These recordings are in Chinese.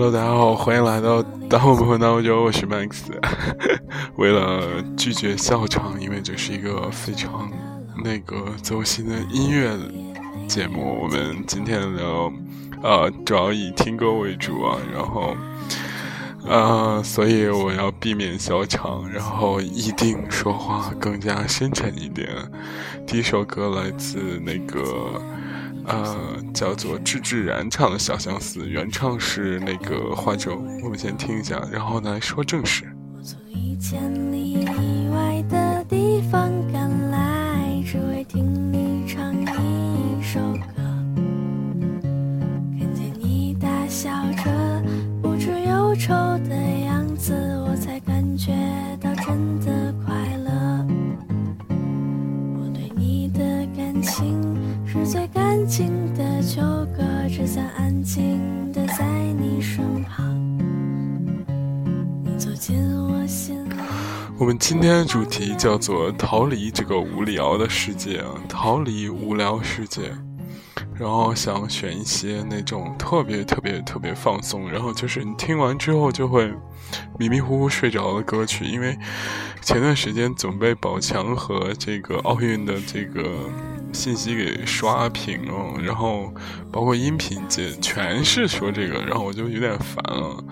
Hello，大家好，欢迎来到《当我们混到欧洲》，我是 Max。为了拒绝笑场，因为这是一个非常那个走心的音乐节目，我们今天聊，呃，主要以听歌为主啊，然后，呃，所以我要避免笑场，然后一定说话更加深沉一点。第一首歌来自那个。呃，叫做志志然唱的《小相思》，原唱是那个花粥。我们先听一下，然后呢说正事。静的在你身旁。你走进我心。我们今天的主题叫做逃离这个无聊的世界，逃离无聊世界。然后想选一些那种特别特别特别放松，然后就是你听完之后就会迷迷糊糊睡着的歌曲。因为前段时间总被宝强和这个奥运的这个信息给刷屏了，然后包括音频节全是说这个，然后我就有点烦了，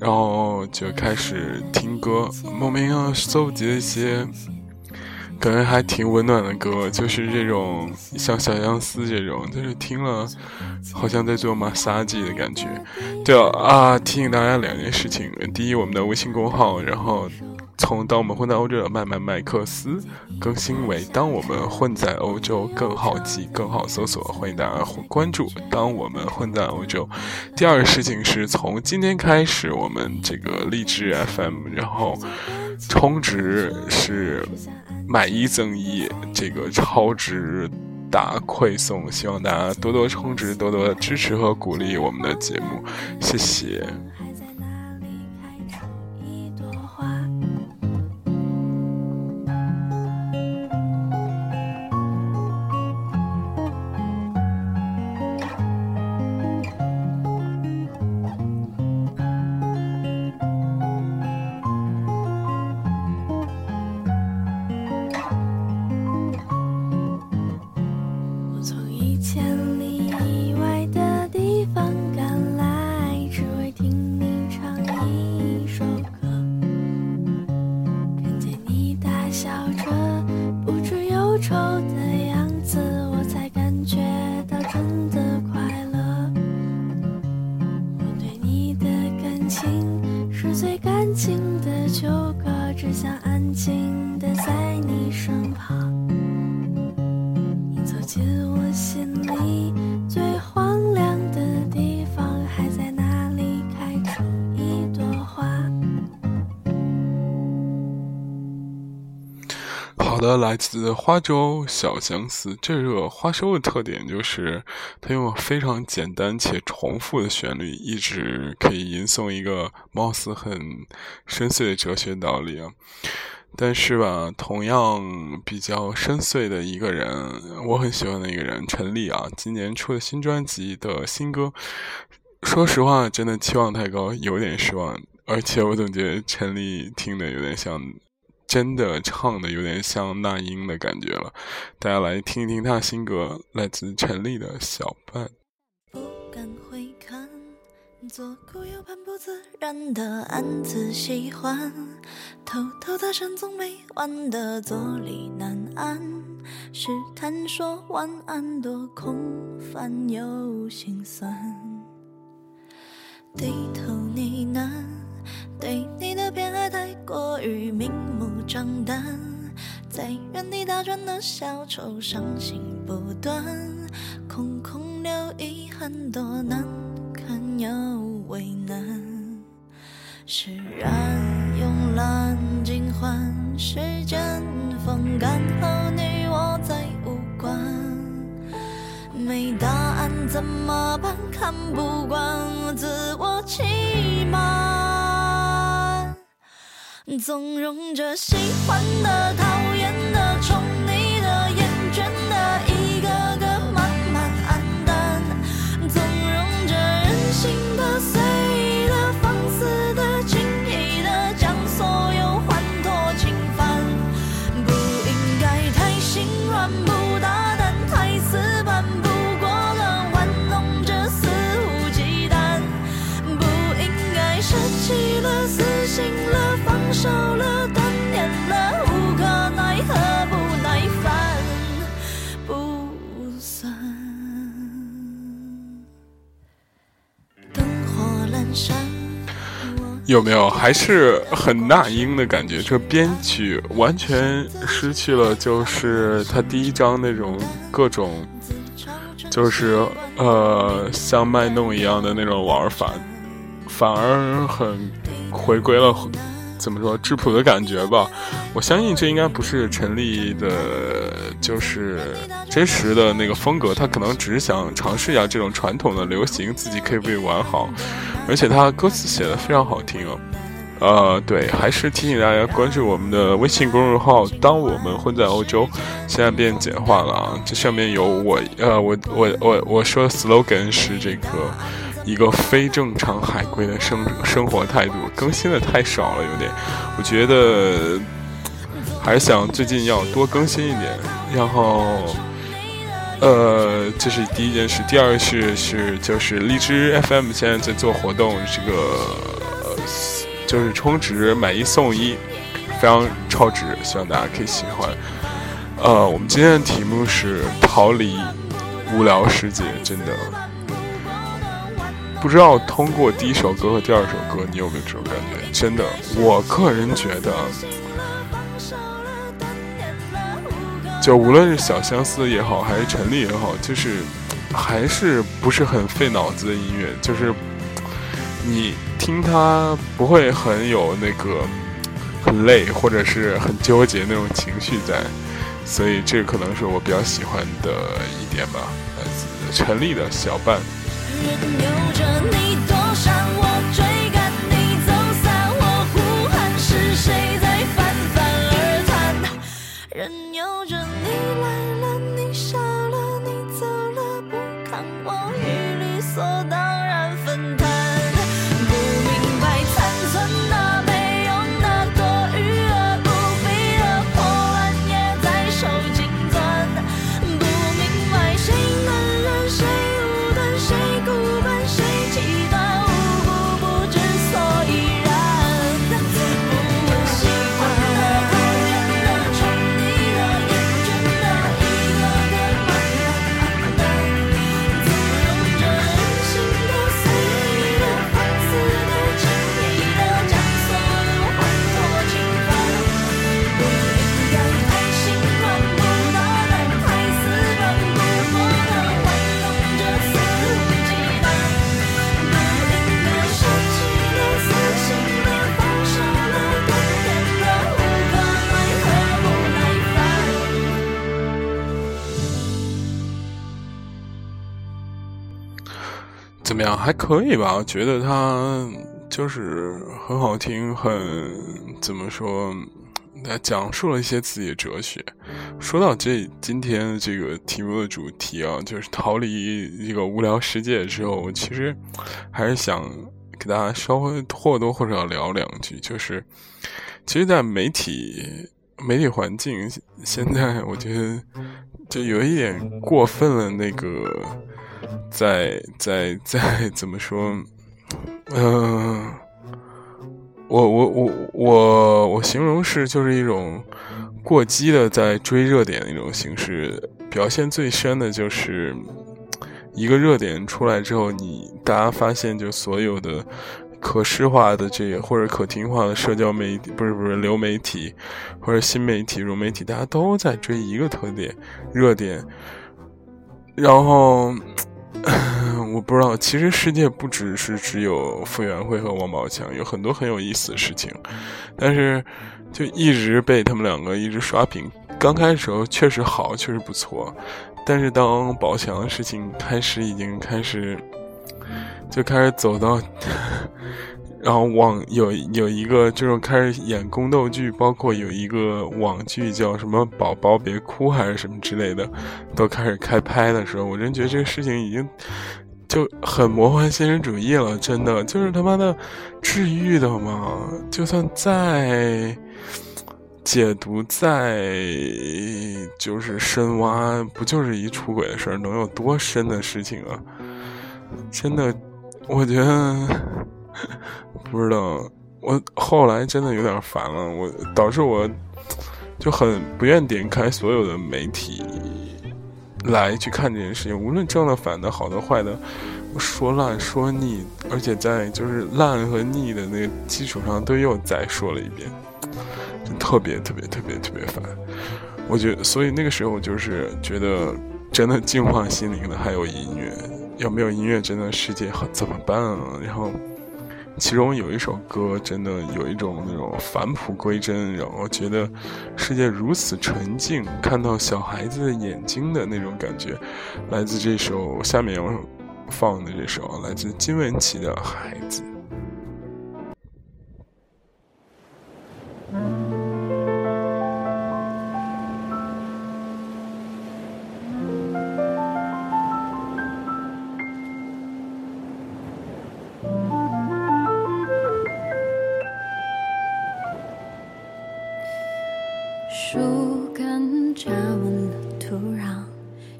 然后就开始听歌，莫名要搜集一些。感觉还挺温暖的歌，就是这种像《小相思》这种，就是听了好像在做马杀鸡的感觉。对啊，提醒大家两件事情：第一，我们的微信公号，然后从“当我们混在欧洲”慢慢麦克斯更新为“当我们混在欧洲”，更好记，更好搜索。欢迎大家关注“当我们混在欧洲”。第二个事情是从今天开始，我们这个励志 FM，然后充值是。买一赠一，这个超值大馈送，希望大家多多充值，多多支持和鼓励我们的节目，谢谢。来自花粥小相思。这个花粥的特点就是，它用非常简单且重复的旋律，一直可以吟诵一个貌似很深邃的哲学道理啊。但是吧，同样比较深邃的一个人，我很喜欢的一个人，陈粒啊，今年出的新专辑的新歌，说实话，真的期望太高，有点失望。而且我总觉得陈粒听的有点像。真的 唱的有点像那英的感觉了，大家来听一听他新歌，来自陈粒的小半。不敢回看，左顾右盼不自然的暗自喜欢，偷偷搭讪总没完的坐立难安，试探说晚安多空泛又心酸，低头呢喃。对你的偏爱太过于明目张胆，在原地打转的小丑，伤心不断，空空留遗憾，多难堪又为难。释然慵懒尽欢，时间风干后，你我再无关。没答案怎么办？看不惯自我欺瞒。纵容着喜欢的、讨厌的、宠有没有？还是很那英的感觉。这编曲完全失去了，就是他第一张那种各种，就是呃像卖弄一样的那种玩法，反而很回归了。怎么说质朴的感觉吧？我相信这应该不是陈粒的，就是真实的那个风格。他可能只是想尝试一下这种传统的流行，自己可以不可以玩好。而且他歌词写的非常好听啊。呃，对，还是提醒大家关注我们的微信公众号。当我们混在欧洲，现在变简化了啊。这上面有我，呃，我我我我说 slogan 是这个。一个非正常海归的生生活态度，更新的太少了，有点。我觉得还是想最近要多更新一点。然后，呃，这是第一件事。第二个是是就是荔枝 FM 现在在做活动，这个就是充值买一送一，非常超值，希望大家可以喜欢。呃，我们今天的题目是逃离无聊世界，真的。不知道通过第一首歌和第二首歌，你有没有这种感觉？真的，我个人觉得，就无论是小相思也好，还是陈粒也好，就是还是不是很费脑子的音乐，就是你听它不会很有那个很累或者是很纠结那种情绪在，所以这可能是我比较喜欢的一点吧。来自陈粒的小半。任还可以吧？我觉得他就是很好听，很怎么说？它讲述了一些自己的哲学。说到这今天这个题目的主题啊，就是逃离一个无聊世界之后，我其实还是想给大家稍微或多或少聊两句。就是，其实，在媒体媒体环境现在，我觉得就有一点过分了，那个。在在在怎么说？嗯，我我我我我形容是就是一种过激的在追热点的一种形式，表现最深的就是一个热点出来之后，你大家发现就所有的可视化的这个或者可听化的社交媒体，不是不是流媒体或者新媒体、融媒体，大家都在追一个特点热点，然后。我不知道，其实世界不只是只有傅园慧和王宝强，有很多很有意思的事情，但是就一直被他们两个一直刷屏。刚开始时候确实好，确实不错，但是当宝强的事情开始，已经开始就开始走到。然后网有有一个就是开始演宫斗剧，包括有一个网剧叫什么“宝宝别哭”还是什么之类的，都开始开拍的时候，我真觉得这个事情已经就很魔幻现实主义了，真的就是他妈的治愈的嘛！就算再解读再就是深挖，不就是一出轨的事儿，能有多深的事情啊？真的，我觉得。不知道，我后来真的有点烦了，我导致我就很不愿点开所有的媒体来去看这件事情，无论正的、反的、好的、坏的，说烂说腻，而且在就是烂和腻的那个基础上，都又再说了一遍，就特别特别特别特别烦。我觉得，所以那个时候就是觉得，真的净化心灵的还有音乐，要没有音乐，真的世界怎么办啊？然后。其中有一首歌，真的有一种那种返璞归真，然后觉得世界如此纯净，看到小孩子的眼睛的那种感觉，来自这首下面要放的这首，来自金玟岐的孩子。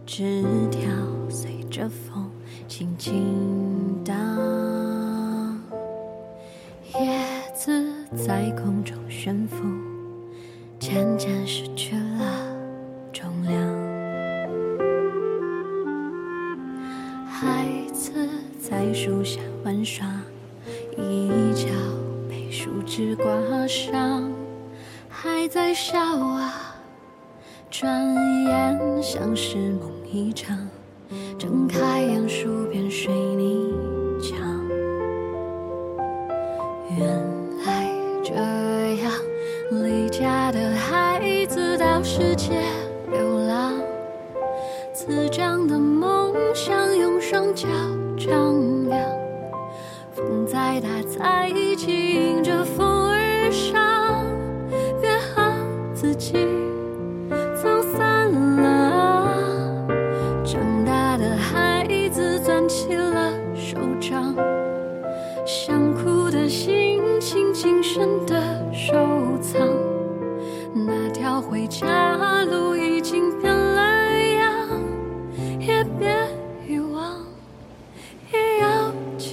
枝条随着风轻轻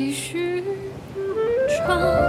继续唱。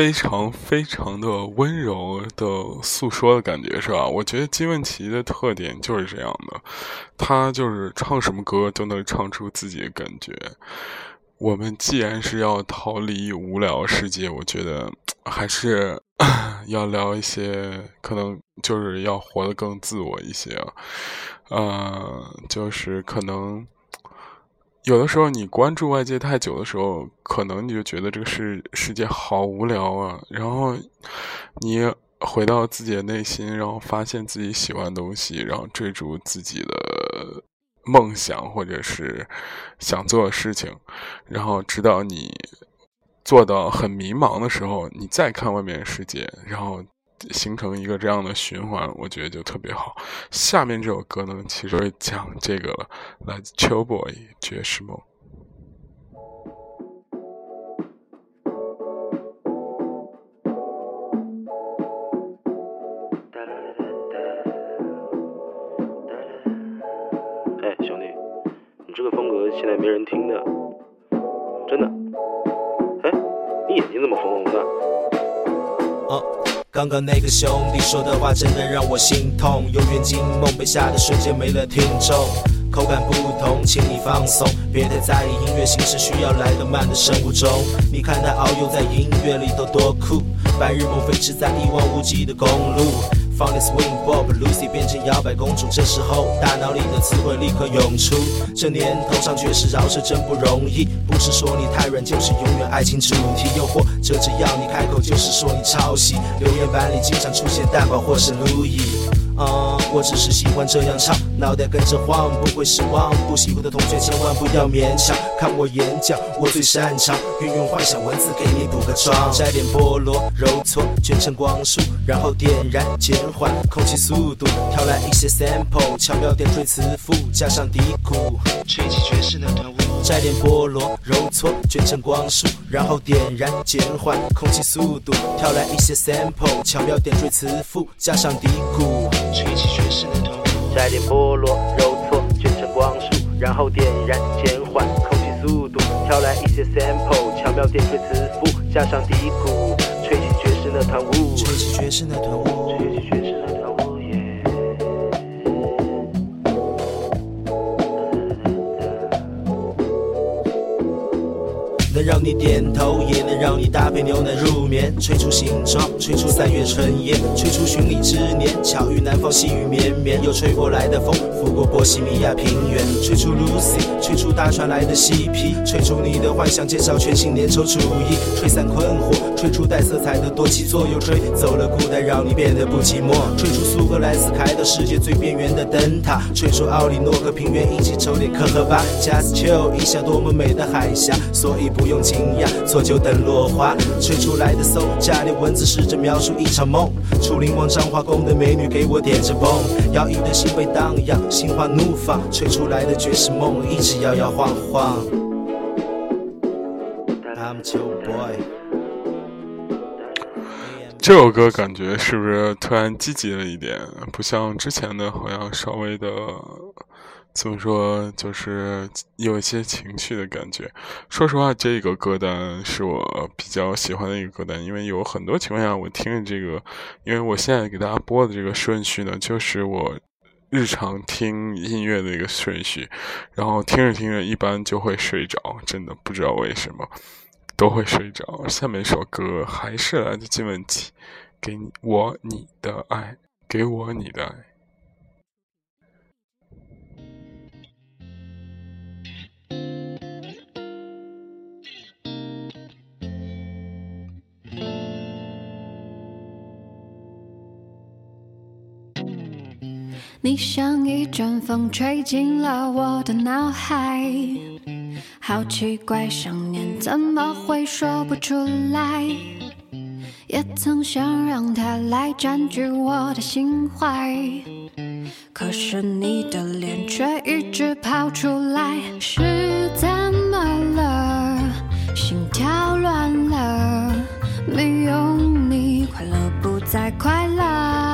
非常非常的温柔的诉说的感觉是吧？我觉得金玟岐的特点就是这样的，他就是唱什么歌都能唱出自己的感觉。我们既然是要逃离无聊世界，我觉得还是 要聊一些可能就是要活得更自我一些啊，呃，就是可能有的时候你关注外界太久的时候，可能你就觉得这个世世界好无聊啊，然后你回到自己的内心，然后发现自己喜欢的东西，然后追逐自己的梦想或者是想做的事情，然后直到你。做到很迷茫的时候，你再看外面的世界，然后形成一个这样的循环，我觉得就特别好。下面这首歌呢，其实讲这个了，来自 Chill Boy 爵士梦。哎，兄弟，你这个风格现在没人听的，真的。哎你眼睛怎么红红的？哦，刚刚那个兄弟说的话真的让我心痛。有缘惊梦被吓的瞬间没了听众，口感不同，请你放松，别太在意音乐形式需要来的慢的生物钟。你看他遨游在音乐里头多酷，白日梦飞驰在一望无际的公路。放点 swing bob Lucy 变成摇摆公主，这时候大脑里的词汇立刻涌出。这年头上爵士饶舌真不容易，不是说你太软，就是永远爱情主题。又或者只要你开口，就是说你抄袭。留言板里经常出现蛋堡或是 Louis。啊，我只是喜欢这样唱，脑袋跟着晃，不会失望。不喜欢的同学千万不要勉强，看我演讲，我最擅长运用幻想文字给你补个妆。摘点菠萝，揉搓，卷成光束，然后点燃，减缓空气速度，挑来一些 sample，巧妙点缀词赋，加上低鼓，吹起爵士那团雾。摘点菠萝，揉搓，卷成光束，然后点燃，减缓空气速度，挑来一些 sample，巧妙点缀词赋，加上底鼓，吹起爵士的团雾。摘点菠萝，揉搓，卷成光束，然后点燃，减缓空气速度，挑来一些 sample，巧妙点缀词赋，加上底鼓，吹起爵士那团雾。吹起爵士那团雾。吹起能让你点头，也能让你搭配牛奶入眠。吹出形状，吹出三月春夜，吹出寻礼之年。巧遇南方细雨绵绵，又吹过来的风，拂过波西米亚平原。吹出 Lucy，吹出大船来的嬉皮，吹出你的幻想，介绍全新粘稠主义。吹散困惑，吹出带色彩的多奇左右，吹走了孤单，让你变得不寂寞。吹出苏格兰斯开到世界最边缘的灯塔，吹出奥利诺和平原一起抽点可喝吧。Just chill，一下多么美的海峡，所以。不不用惊讶，错就等落花。吹出来的 so 加点文字试着描述一场梦。楚灵王彰化宫的美女给我点着 bomb，摇曳的心被荡漾，心花怒放。吹出来的爵士梦，一直摇摇晃晃。这首歌感觉是不是突然积极了一点？不像之前的，好像稍微的。怎么说，就是有一些情绪的感觉。说实话，这个歌单是我比较喜欢的一个歌单，因为有很多情况下，我听着这个，因为我现在给大家播的这个顺序呢，就是我日常听音乐的一个顺序，然后听着听着，一般就会睡着，真的不知道为什么都会睡着。下面一首歌还是来自金玟岐，给你我你的爱，给我你的爱。你像一阵风吹进了我的脑海，好奇怪，想念怎么会说不出来？也曾想让它来占据我的心怀，可是你的脸却一直跑出来，是怎么了？心跳乱了，没有你，快乐不再快乐。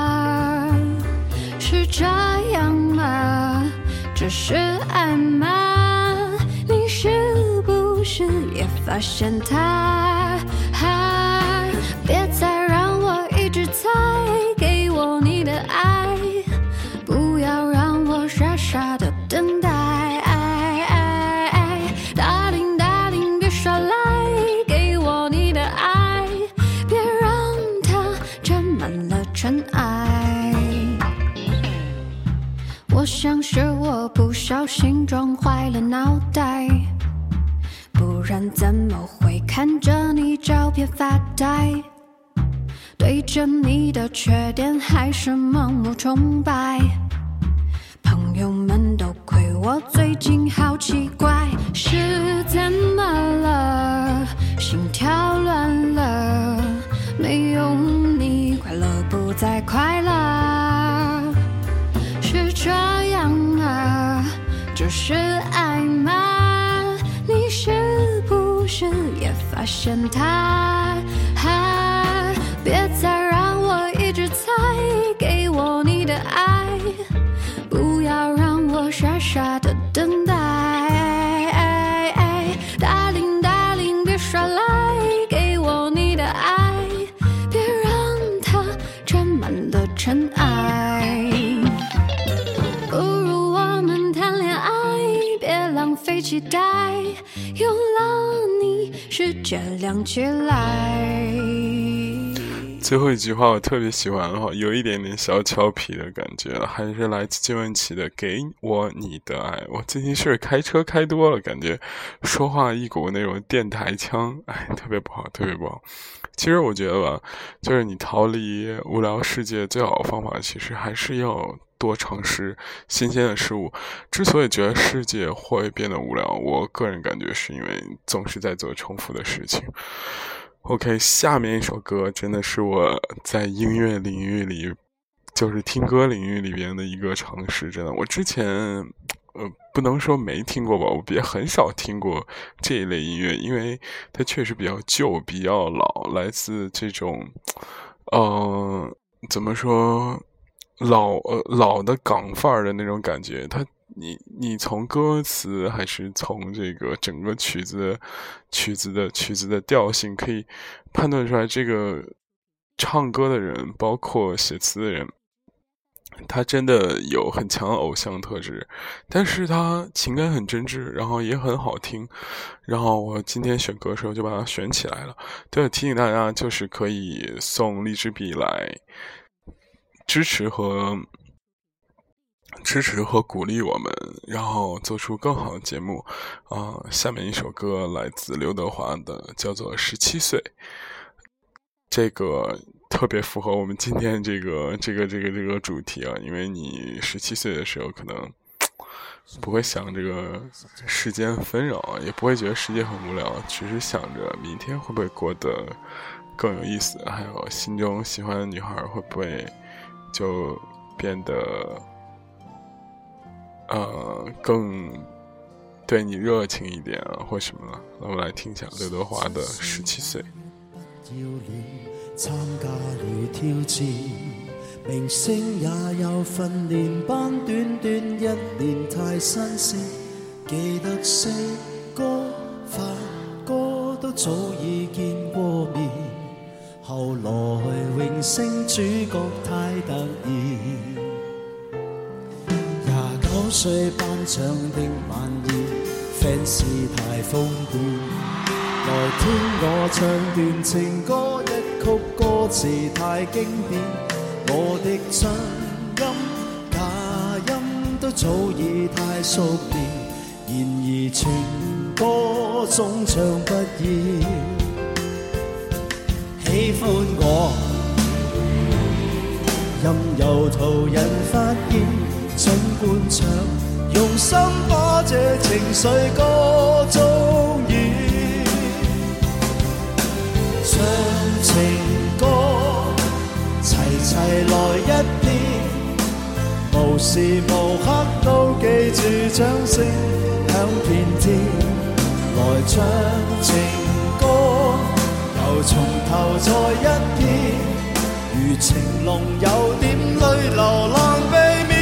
这样吗这是爱吗你是不是也发现他别再让我一直猜给我你的爱不要让我傻傻的等待 darling darling 别耍赖给我你的爱别让它沾满了尘埃像是我不小心撞坏了脑袋，不然怎么会看着你照片发呆？对着你的缺点还是盲目崇拜，朋友们都亏我最近好奇怪，是现它？别再让我一直猜，给我你的爱，不要让我傻傻的等待。Darling Darling，别耍赖，给我你的爱，别让它沾满了尘埃。不如我们谈恋爱，别浪费期待，你，世界亮起来。最后一句话我特别喜欢哈，有一点点小俏皮的感觉，还是来自金玟岐的《给我你的爱》。我最近是开车开多了，感觉说话一股那种电台腔，哎，特别不好，特别不好。其实我觉得吧，就是你逃离无聊世界最好的方法，其实还是要多尝试新鲜的事物。之所以觉得世界会变得无聊，我个人感觉是因为总是在做重复的事情。OK，下面一首歌真的是我在音乐领域里，就是听歌领域里边的一个尝试。真的，我之前呃不能说没听过吧，我也很少听过这一类音乐，因为它确实比较旧、比较老，来自这种呃怎么说老呃老的港范儿的那种感觉，它。你你从歌词还是从这个整个曲子曲子的曲子的调性，可以判断出来，这个唱歌的人，包括写词的人，他真的有很强的偶像特质，但是他情感很真挚，然后也很好听，然后我今天选歌的时候就把它选起来了。对，提醒大家，就是可以送荔枝笔来支持和。支持和鼓励我们，然后做出更好的节目。啊，下面一首歌来自刘德华的，叫做《十七岁》。这个特别符合我们今天这个这个这个这个主题啊，因为你十七岁的时候，可能不会想这个世间纷扰，也不会觉得世界很无聊，只是想着明天会不会过得更有意思，还有心中喜欢的女孩会不会就变得。呃，更对你热情一点啊，或什么了？那我们来听一下刘德华的《十七岁》。参加了挑战，明星也有训练班，短短一年太新鲜。记得识歌、发歌都早已见过面，后来荣升主角太突然。廿九岁颁奖的晚宴，fans 太疯癫，来听我唱段情歌，一曲歌词太经典，我的真音假音都早已太熟练，然而情歌总唱不厌，喜欢我，任由途人发现。尽管唱，用心把这情绪歌中演，唱情歌，齐齐来一遍，无时无刻都记住掌声响遍天，来唱情又从头再一遍，如情浓有点泪流浪避免。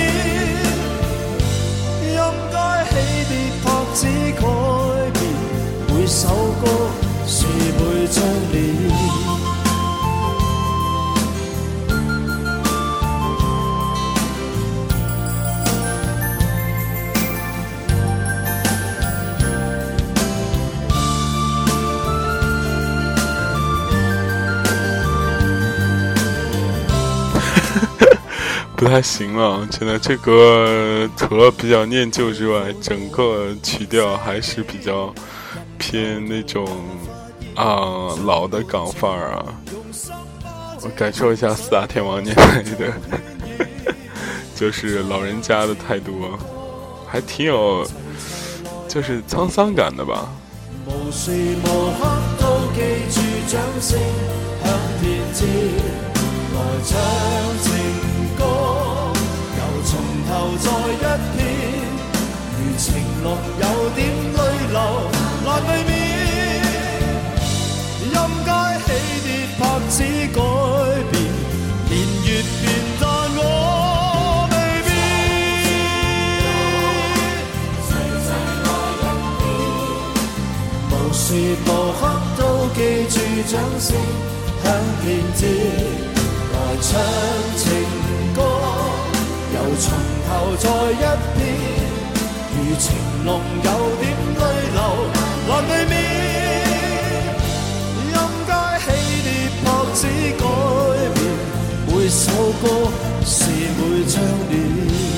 只改变，每首歌是每张脸。不太行了，真的。这歌除了比较念旧之外，整个曲调还是比较偏那种啊老的港范儿啊。我感受一下四大天王年代的，就是老人家的态度，还挺有，就是沧桑感的吧。无时无刻都记住掌声响遍天，来，头再一遍，如情浓有点泪流难避免。任街起跌拍子改变，年月变，但我未变。无时无刻都记住掌声响遍天，来唱情，又从头再一遍，如情浓有点泪流难避免。音阶起跌拍子改变，每首歌是每张脸。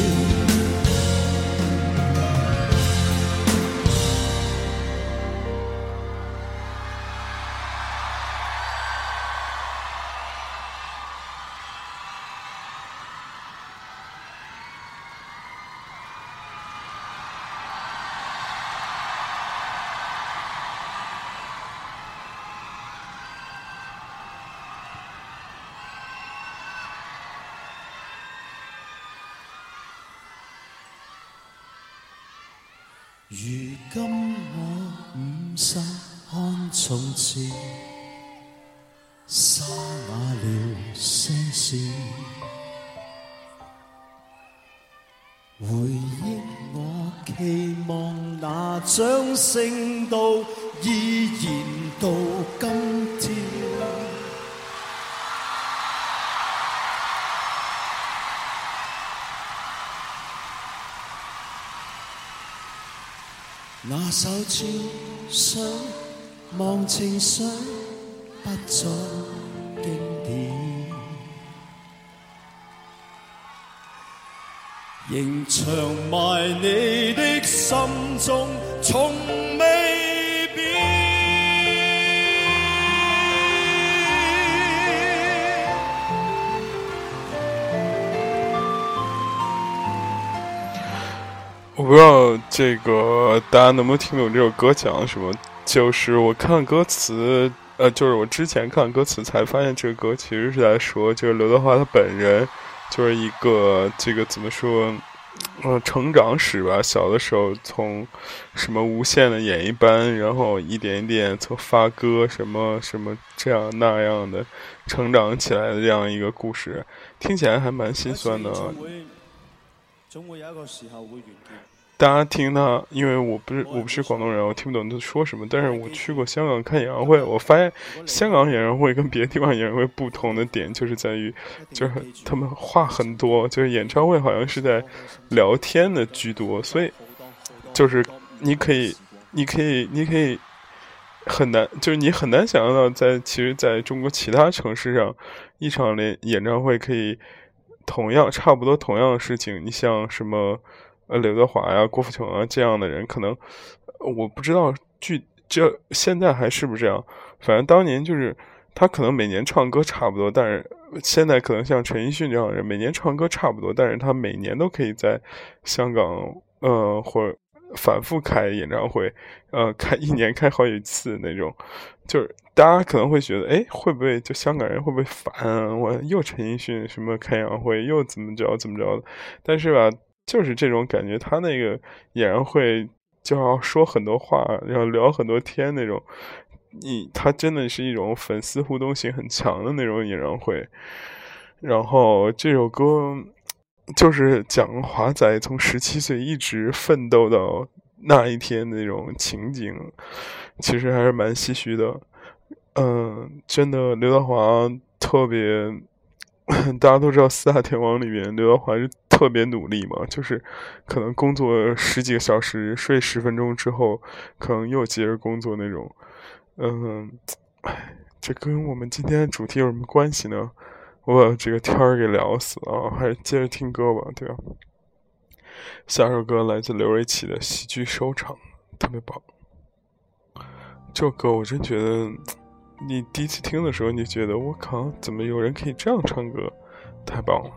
如今我五十看从前，沙哑了声线。回忆我期望那掌声都照相忘情水不再经典，仍长埋你的心我不知道这个大家能不能听懂这首歌讲什么。就是我看歌词，呃，就是我之前看歌词才发现，这个歌其实是在说，就是刘德华他本人就是一个这个怎么说，呃，成长史吧。小的时候从什么无线的演艺班，然后一点一点从发歌什么什么这样那样的成长起来的这样一个故事，听起来还蛮心酸的。总会有一个时候会完结。大家听他，因为我不是我不是广东人，我听不懂他说什么。但是我去过香港看演唱会，我发现香港演唱会跟别的地方演唱会不同的点，就是在于，就是他们话很多，就是演唱会好像是在聊天的居多，所以就是你可以，你可以，你可以很难，就是你很难想象到，在其实在中国其他城市上，一场连演唱会可以同样差不多同样的事情，你像什么。呃，刘德华呀、郭富城啊这样的人，可能我不知道具这现在还是不是这样。反正当年就是他可能每年唱歌差不多，但是现在可能像陈奕迅这样的人，每年唱歌差不多，但是他每年都可以在香港呃或反复开演唱会，呃开一年开好几次那种。就是大家可能会觉得，哎，会不会就香港人会不会烦我又陈奕迅什么开演唱会又怎么着怎么着的？但是吧。就是这种感觉，他那个演唱会就要说很多话，要聊很多天那种。你他真的是一种粉丝互动性很强的那种演唱会。然后这首歌就是讲华仔从十七岁一直奋斗到那一天那种情景，其实还是蛮唏嘘的。嗯，真的，刘德华特别。大家都知道四大天王里面，刘德华是特别努力嘛，就是可能工作十几个小时，睡十分钟之后，可能又接着工作那种。嗯，哎，这跟我们今天的主题有什么关系呢？我把这个天儿给聊死啊，还是接着听歌吧，对吧？下首歌来自刘瑞琦的《喜剧收场》，特别棒。这首歌我真觉得，你第一次听的时候，你觉得我靠，怎么有人可以这样唱歌？太棒了！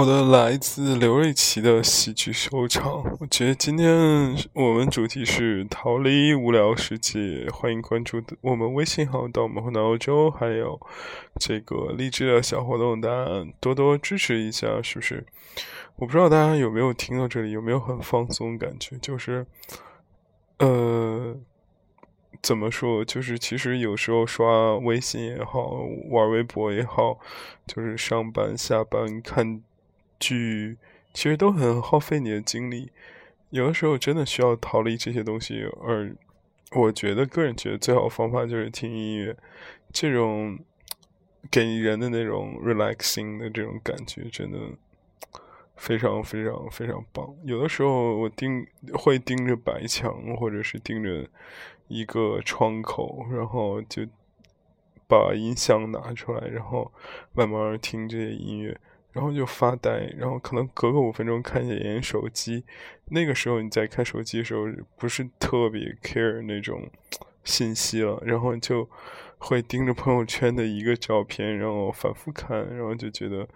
好的，来自刘瑞琦的喜剧收场。我觉得今天我们主题是逃离无聊世界，欢迎关注我们微信号“到我们的欧洲”，还有这个励志的小活动，大家多多支持一下，是不是？我不知道大家有没有听到这里，有没有很放松感觉？就是，呃，怎么说？就是其实有时候刷微信也好，玩微博也好，就是上班下班看。剧其实都很耗费你的精力，有的时候真的需要逃离这些东西。而我觉得，个人觉得最好的方法就是听音乐，这种给人的那种 relaxing 的这种感觉，真的非常非常非常棒。有的时候我盯会盯着白墙，或者是盯着一个窗口，然后就把音箱拿出来，然后慢慢听这些音乐。然后就发呆，然后可能隔个五分钟看一眼手机。那个时候你在看手机的时候，不是特别 care 那种信息了，然后就会盯着朋友圈的一个照片，然后反复看，然后就觉得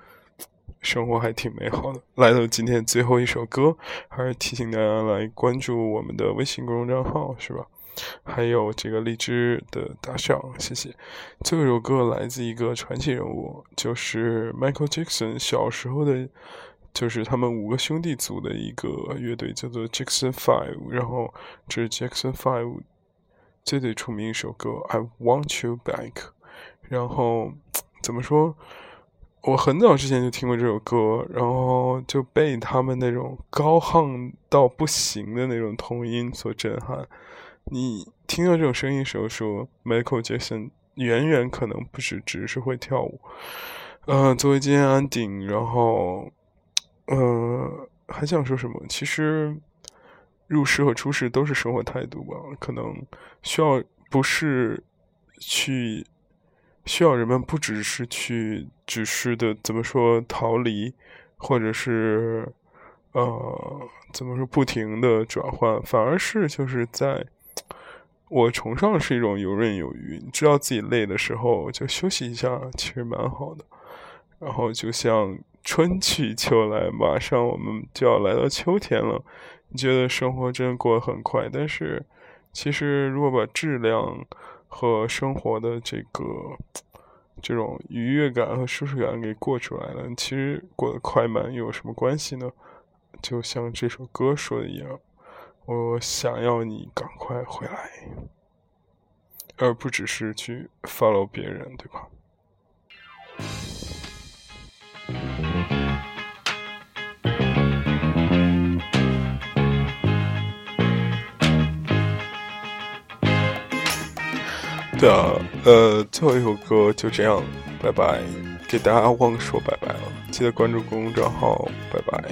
生活还挺美好的。来到今天最后一首歌，还是提醒大家来关注我们的微信公众账号，是吧？还有这个荔枝的打赏，谢谢。这首歌来自一个传奇人物，就是 Michael Jackson 小时候的，就是他们五个兄弟组的一个乐队，叫做 Jackson Five。然后这是 Jackson Five 最最出名一首歌《I Want You Back》。然后怎么说？我很早之前就听过这首歌，然后就被他们那种高亢到不行的那种童音所震撼。你听到这种声音时候，说 Michael Jackson 远远可能不是只是会跳舞，呃，作为今天安定，然后，呃，还想说什么？其实入世和出世都是生活态度吧，可能需要不是去需要人们不只是去只是的怎么说逃离，或者是呃怎么说不停的转换，反而是就是在。我崇尚是一种游刃有余，你知道自己累的时候就休息一下，其实蛮好的。然后就像春去秋来，马上我们就要来到秋天了。你觉得生活真的过得很快，但是其实如果把质量和生活的这个这种愉悦感和舒适感给过出来了，其实过得快慢又有什么关系呢？就像这首歌说的一样。我想要你赶快回来，而不只是去 follow 别人，对吧？对啊，呃，最后一首歌就这样，拜拜，给大家忘说拜拜了，记得关注公众账号，拜拜。